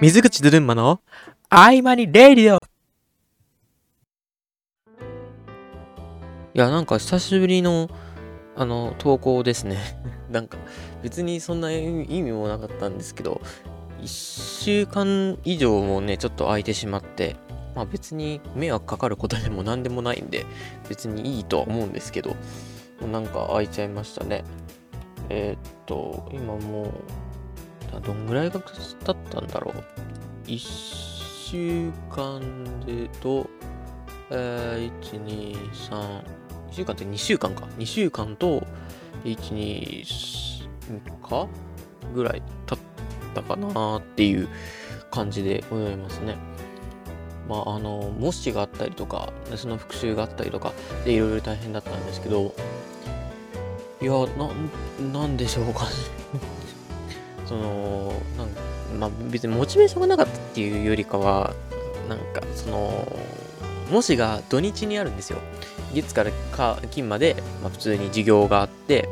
水口ドゥルンマの合間にレイディオいや、なんか久しぶりの、あの、投稿ですね。なんか、別にそんな意味もなかったんですけど、1週間以上もね、ちょっと空いてしまって、まあ別に迷惑かかることでも何でもないんで、別にいいとは思うんですけど、なんか空いちゃいましたね。えー、っと、今もう、どんぐらいが経ったんだろう？1週間でと、えー、1、2、3、1週間って2週間か。2週間と、1、2、3日ぐらい経ったかなっていう感じで思いますね。まあ、あの、模試があったりとか、その復習があったりとか、で、いろいろ大変だったんですけど、いや、な、なんでしょうかねその、なんまあ、別にモチベーションがなかったっていうよりかは、なんか、その、模試が土日にあるんですよ。月から金まで、まあ、普通に授業があって、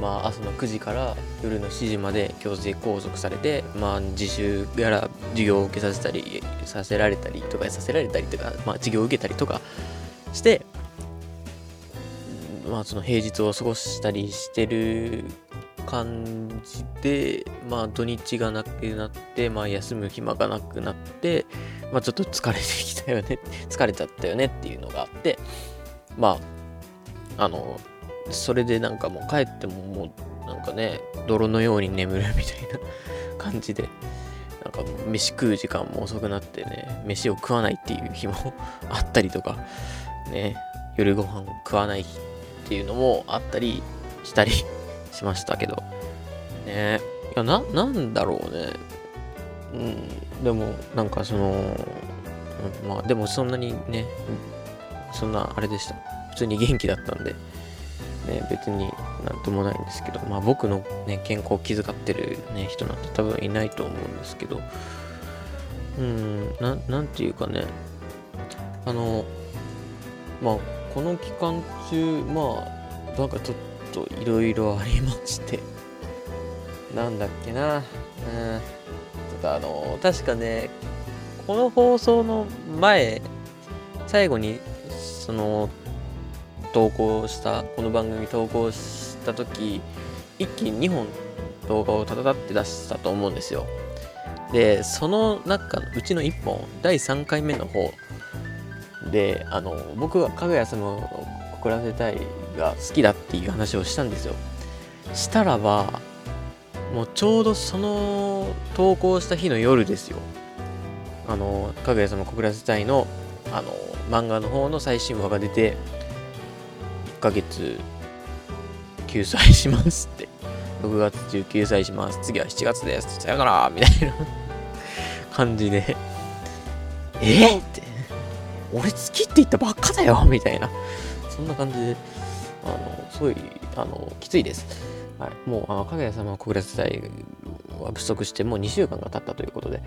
まあ、朝の9時から夜の7時まで強制拘束されて、まあ、自習やら授業を受けさせたりさせられたりとかさせられたりとか、まあ、授業を受けたりとかして、まあ、その平日を過ごしたりしてる感じで、まあ、土日がなくなって、まあ、休む暇がなくなって、まあ、ちょっと疲れてきたよね、疲れちゃったよねっていうのがあって、まあ、あの、それでなんかもう帰ってももうなんかね、泥のように眠るみたいな感じで、なんか飯食う時間も遅くなってね、飯を食わないっていう日も あったりとか、ね、夜ご飯食わないっていうのもあったりしたりしましたけど、ね、いや、な、なんだろうね。うん、でも、なんかその、うん、まあ、でもそんなにね、そんなあれでした。普通に元気だったんで、ね、別になんともないんですけど、まあ僕のね、健康を気遣ってるね、人なんて多分いないと思うんですけど、うん、ななんていうかね、あの、まあ、この期間中、まあ、なんかちょっといろいろありまして、なんだっけな、うん、ちょっとあの、確かね、この放送の前、最後に、その、投稿した、この番組投稿した時、一気に2本動画をたたたって出したと思うんですよ。で、その中のうちの1本、第3回目の方で、あの、僕はかぐや様を告らせたいが好きだっていう話をしたんですよ。したらば、もうちょうどその投稿した日の夜ですよ。あの、かぐや様告らせたいの、あの、漫画の方の最新話が出て1、ヶ月救済しますって。6月中救済します。次は7月です。さよならみたいな感じでえー、って。俺好きって言ったばっかだよみたいな。そんな感じで、あの、すごい、あの、きついです。はい。もう、あの、かぐや様国列隊は不足してもう2週間が経ったということで、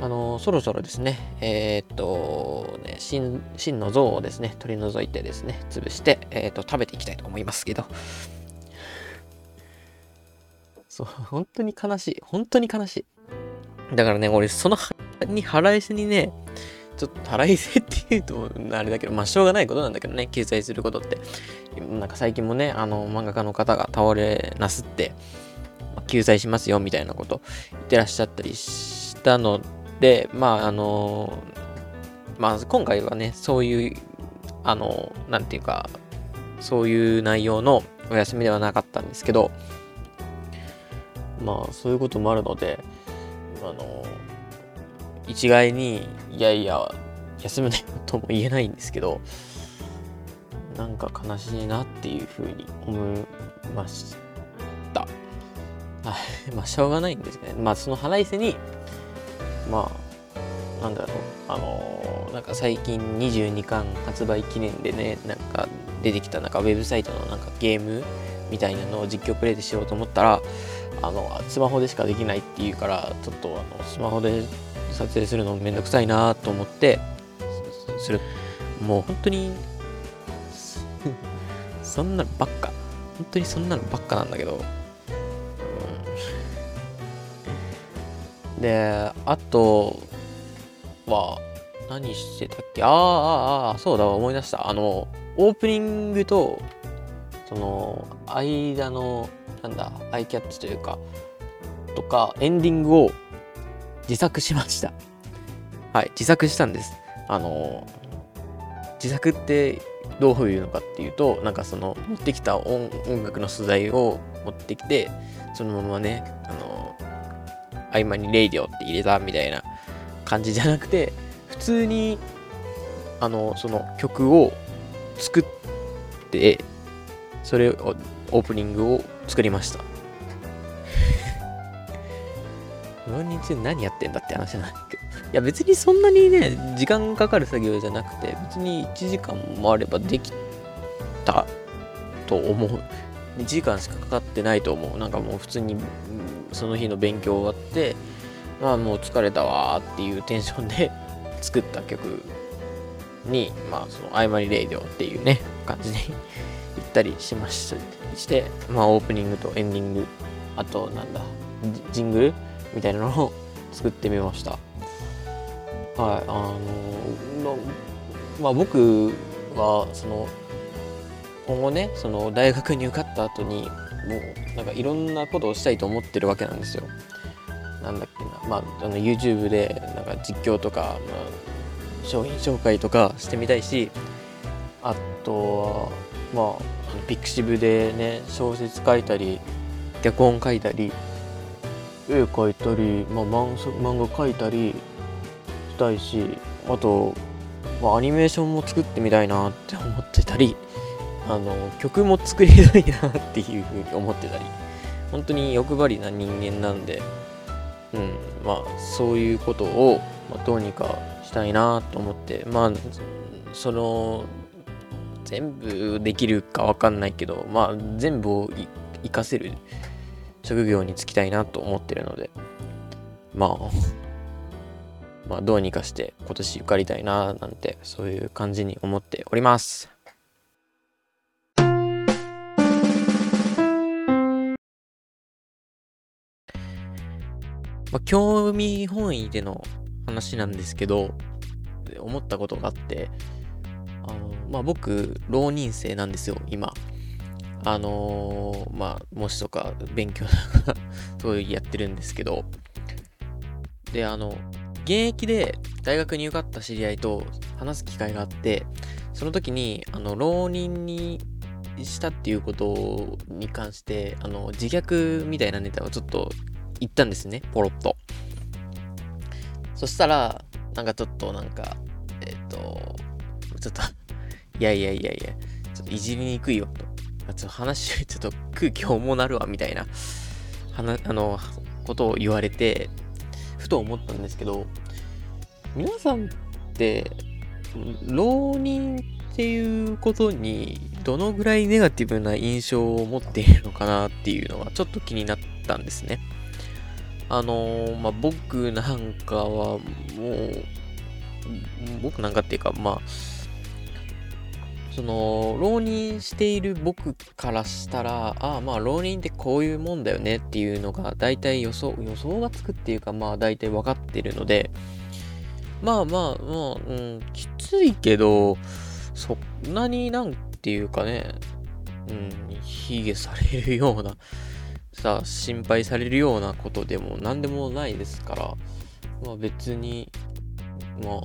あの、そろそろですね、えー、っと、ね、真、真の像をですね、取り除いてですね、潰して、えー、っと、食べていきたいと思いますけど、そう、本当に悲しい。本当に悲しい。だからね、俺、そのに腹いせにね、ちょっと腹いせっていうと、あれだけど、まあ、しょうがないことなんだけどね、救済することって。なんか最近もね、あの、漫画家の方が倒れなすって、救済しますよみたいなこと言ってらっしゃったりしたので、まああの、まあ今回はね、そういう、あの、なんていうか、そういう内容のお休みではなかったんですけど、まあそういうこともあるので、あの、一概に、いやいや、休むなよとも言えないんですけど、なんか悲しいなっていうふうに思いました。まあ、しょうがないんですね。まあ、その腹いせに、まあ、なんだろう、あのー、なんか最近22巻発売記念でね、なんか出てきたなんかウェブサイトのなんかゲームみたいなのを実況プレイでしようと思ったら、あの、スマホでしかできないっていうから、ちょっとあの、スマホで撮影するのめんどくさいなと思って、する。もう本当に、そんなのばっか。本当にそんなのばっかなんだけど、でで、あとは、何してたっけ？あーあーあ、そうだ、思い出した。あの、オープニングと、その、間の、なんだ、アイキャッチというか、とか、エンディングを自作しました。はい、自作したんです。あの、自作ってどういうのかっていうと、なんかその、持ってきた音楽の素材を持ってきて、そのままね、あの、合間にレイディオって入れたみたいな感じじゃなくて、普通に、あの、その曲を作って、それを、オープニングを作りました。4人中何やってんだって話なんだけど。いや別にそんなにね、時間かかる作業じゃなくて、別に1時間もあればできたと思う。1時間しかかかってないと思う。なんかもう普通にその日の勉強終わって、まあもう疲れたわーっていうテンションで 作った曲に、まあその合間にレイディオっていうね、感じで 行ったりしました。して、まあオープニングとエンディング、あとなんだ、ジングルみたいなのを作ってみました。はい、あの、まあ僕はその今後ねその大学に受かった後にもうなんかいろんなことをしたいと思ってるわけなんですよ。なんだっけな、まあ、あの YouTube でなんか実況とか、まあ、商品紹介とかしてみたいしあとはまあピクシブでね小説書いたり脚本書いたり絵描いたり、まあ、漫漫画描いたりしたいしあと、まあ、アニメーションも作ってみたいなって思ってたりあの曲も作りたいなっていうふうに思ってたり。本当に欲張りな人間なんで、うん、まあそういうことを、ま、どうにかしたいなと思ってまあその全部できるかわかんないけどまあ全部を活かせる職業に就きたいなと思ってるのでまあまあどうにかして今年受かりたいななんてそういう感じに思っております。まあ、興味本位での話なんですけど、思ったことがあって、あの、まあ、僕、浪人生なんですよ、今。あのー、まあ、模試とか勉強とかそういうやってるんですけど、で、あの、現役で大学に受かった知り合いと話す機会があって、その時に、あの、浪人にしたっていうことに関して、あの、自虐みたいなネタをちょっと言ったんですね、ポロッと。そしたら、なんかちょっとなんか、えっ、ー、と、ちょっといやいやいやいや、ちょっといじりにくいよと。ちょっと話、ちょっと空気重なるわ、みたいな、話、あの、ことを言われて、ふと思ったんですけど、皆さんって、浪人っていうことにどのぐらいネガティブな印象を持っているのかなっていうのがちょっと気になったんですね。あのー、まあ、僕なんかはもう、僕なんかっていうか、まあ、その、浪人している僕からしたら、ああ、まあ、浪人ってこういうもんだよねっていうのが、大体予想、予想がつくっていうか、まあ、大体分かってるので、まあまあ、まあ、うん、きついけど、そんなになんていうかね、うん、卑下されるような、さ心配されるようなことでも何でもないですからまあ別にま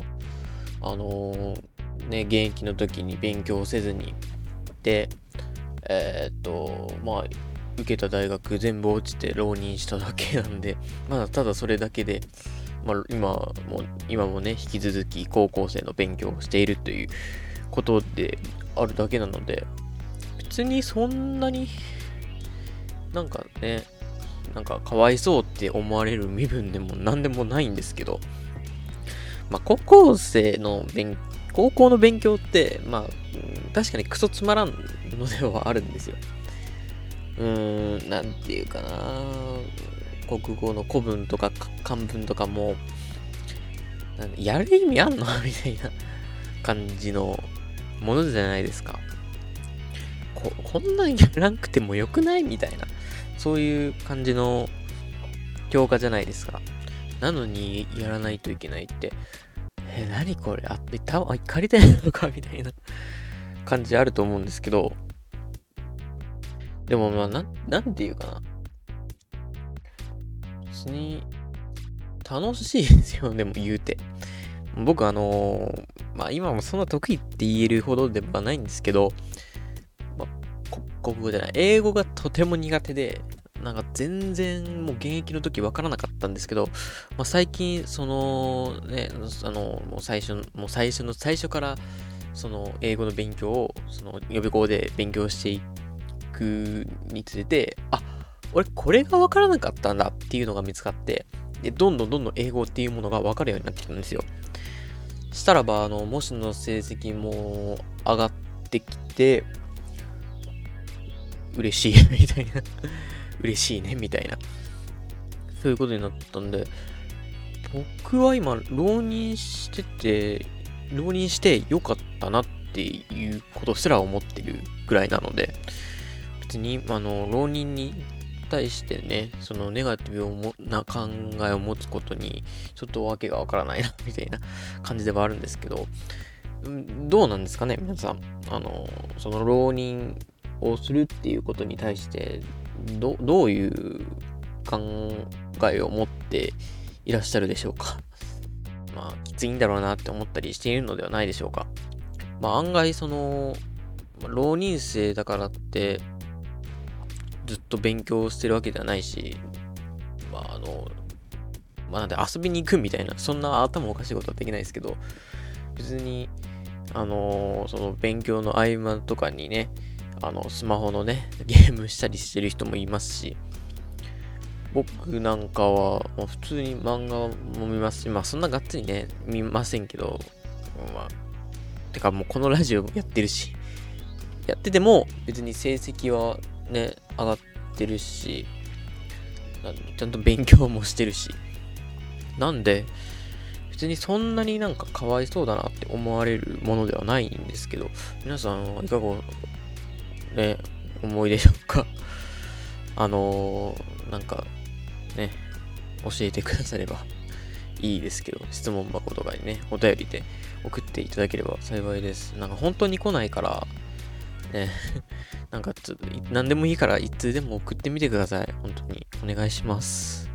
ああのー、ね現役の時に勉強せずにでえー、っとまあ受けた大学全部落ちて浪人しただけなんで まあただそれだけでまあ、今も今もね引き続き高校生の勉強をしているということであるだけなので別にそんなになんかね、なんかかわいそうって思われる身分でも何でもないんですけど、まあ、高校生の勉、高校の勉強って、まあ、確かにクソつまらんのではあるんですよ。うーん、なんていうかな国語の古文とか漢文とかも、やる意味あんの？みたいな感じのものじゃないですか。ここんなんやらなくてもよくない？みたいな、そういう感じの教科じゃないですか。なのにやらないといけないって、え、何これ？あ、え、た、あ、借りてないのか？みたいな感じあると思うんですけど、でもまあ、なん、なんていうかな。別に、楽しいですよ、でも言うて。僕あのー、まあ今もそんな得意って言えるほどではないんですけど、まあ、国語じゃない、英語がとても苦手で、なんか全然もう現役の時わからなかったんですけど、まあ、最近そのね、あの、もう最初、もう最初の最初からその英語の勉強をその予備校で勉強していくにつれて、あ、俺これがわからなかったんだっていうのが見つかって、で、どんどんどんどん英語っていうものがわかるようになってきたんですよ。したらば、あの、模試の成績も上がってきて、嬉しいみたいな嬉しいねみたいな。そういうことになったんで、僕は今、浪人してて、浪人してよかったなっていうことすら思ってるぐらいなので、別に、あの、浪人に対してね、そのネガティブな考えを持つことに、ちょっとわけがわからないな、みたいな感じではあるんですけど、どうなんですかね、皆さん。あの、その浪人をするっていうことに対して、どどういう考えを持っていらっしゃるでしょうか？まあ、きついんだろうなって思ったりしているのではないでしょうか。まあ、案外、その、浪人生だからって、ずっと勉強してるわけではないし、まあ、あの、まあ、なんで遊びに行くみたいな、そんな頭おかしいことはできないですけど、別に、あのその勉強の合間とかにね、あの、スマホのね、ゲームしたりしてる人もいますし、僕なんかは、まあ、普通に漫画も見ますし、まあそんながっつりね、見ませんけど、まあ、てかもうこのラジオやってるし、やってても別に成績はね、上がってるし、ちゃんと勉強もしてるし、なんで、別にそんなになんかかわいそうだなって思われるものではないんですけど、皆さんはいかがね、思いでしょうか。あのー、なんか、ね、教えてくださればいいですけど、質問箱とかにね、お便りで送っていただければ幸いです。なんか本当に来ないから、ね、なんかちょっと、何でもいいから一通でも送ってみてください。本当に。お願いします。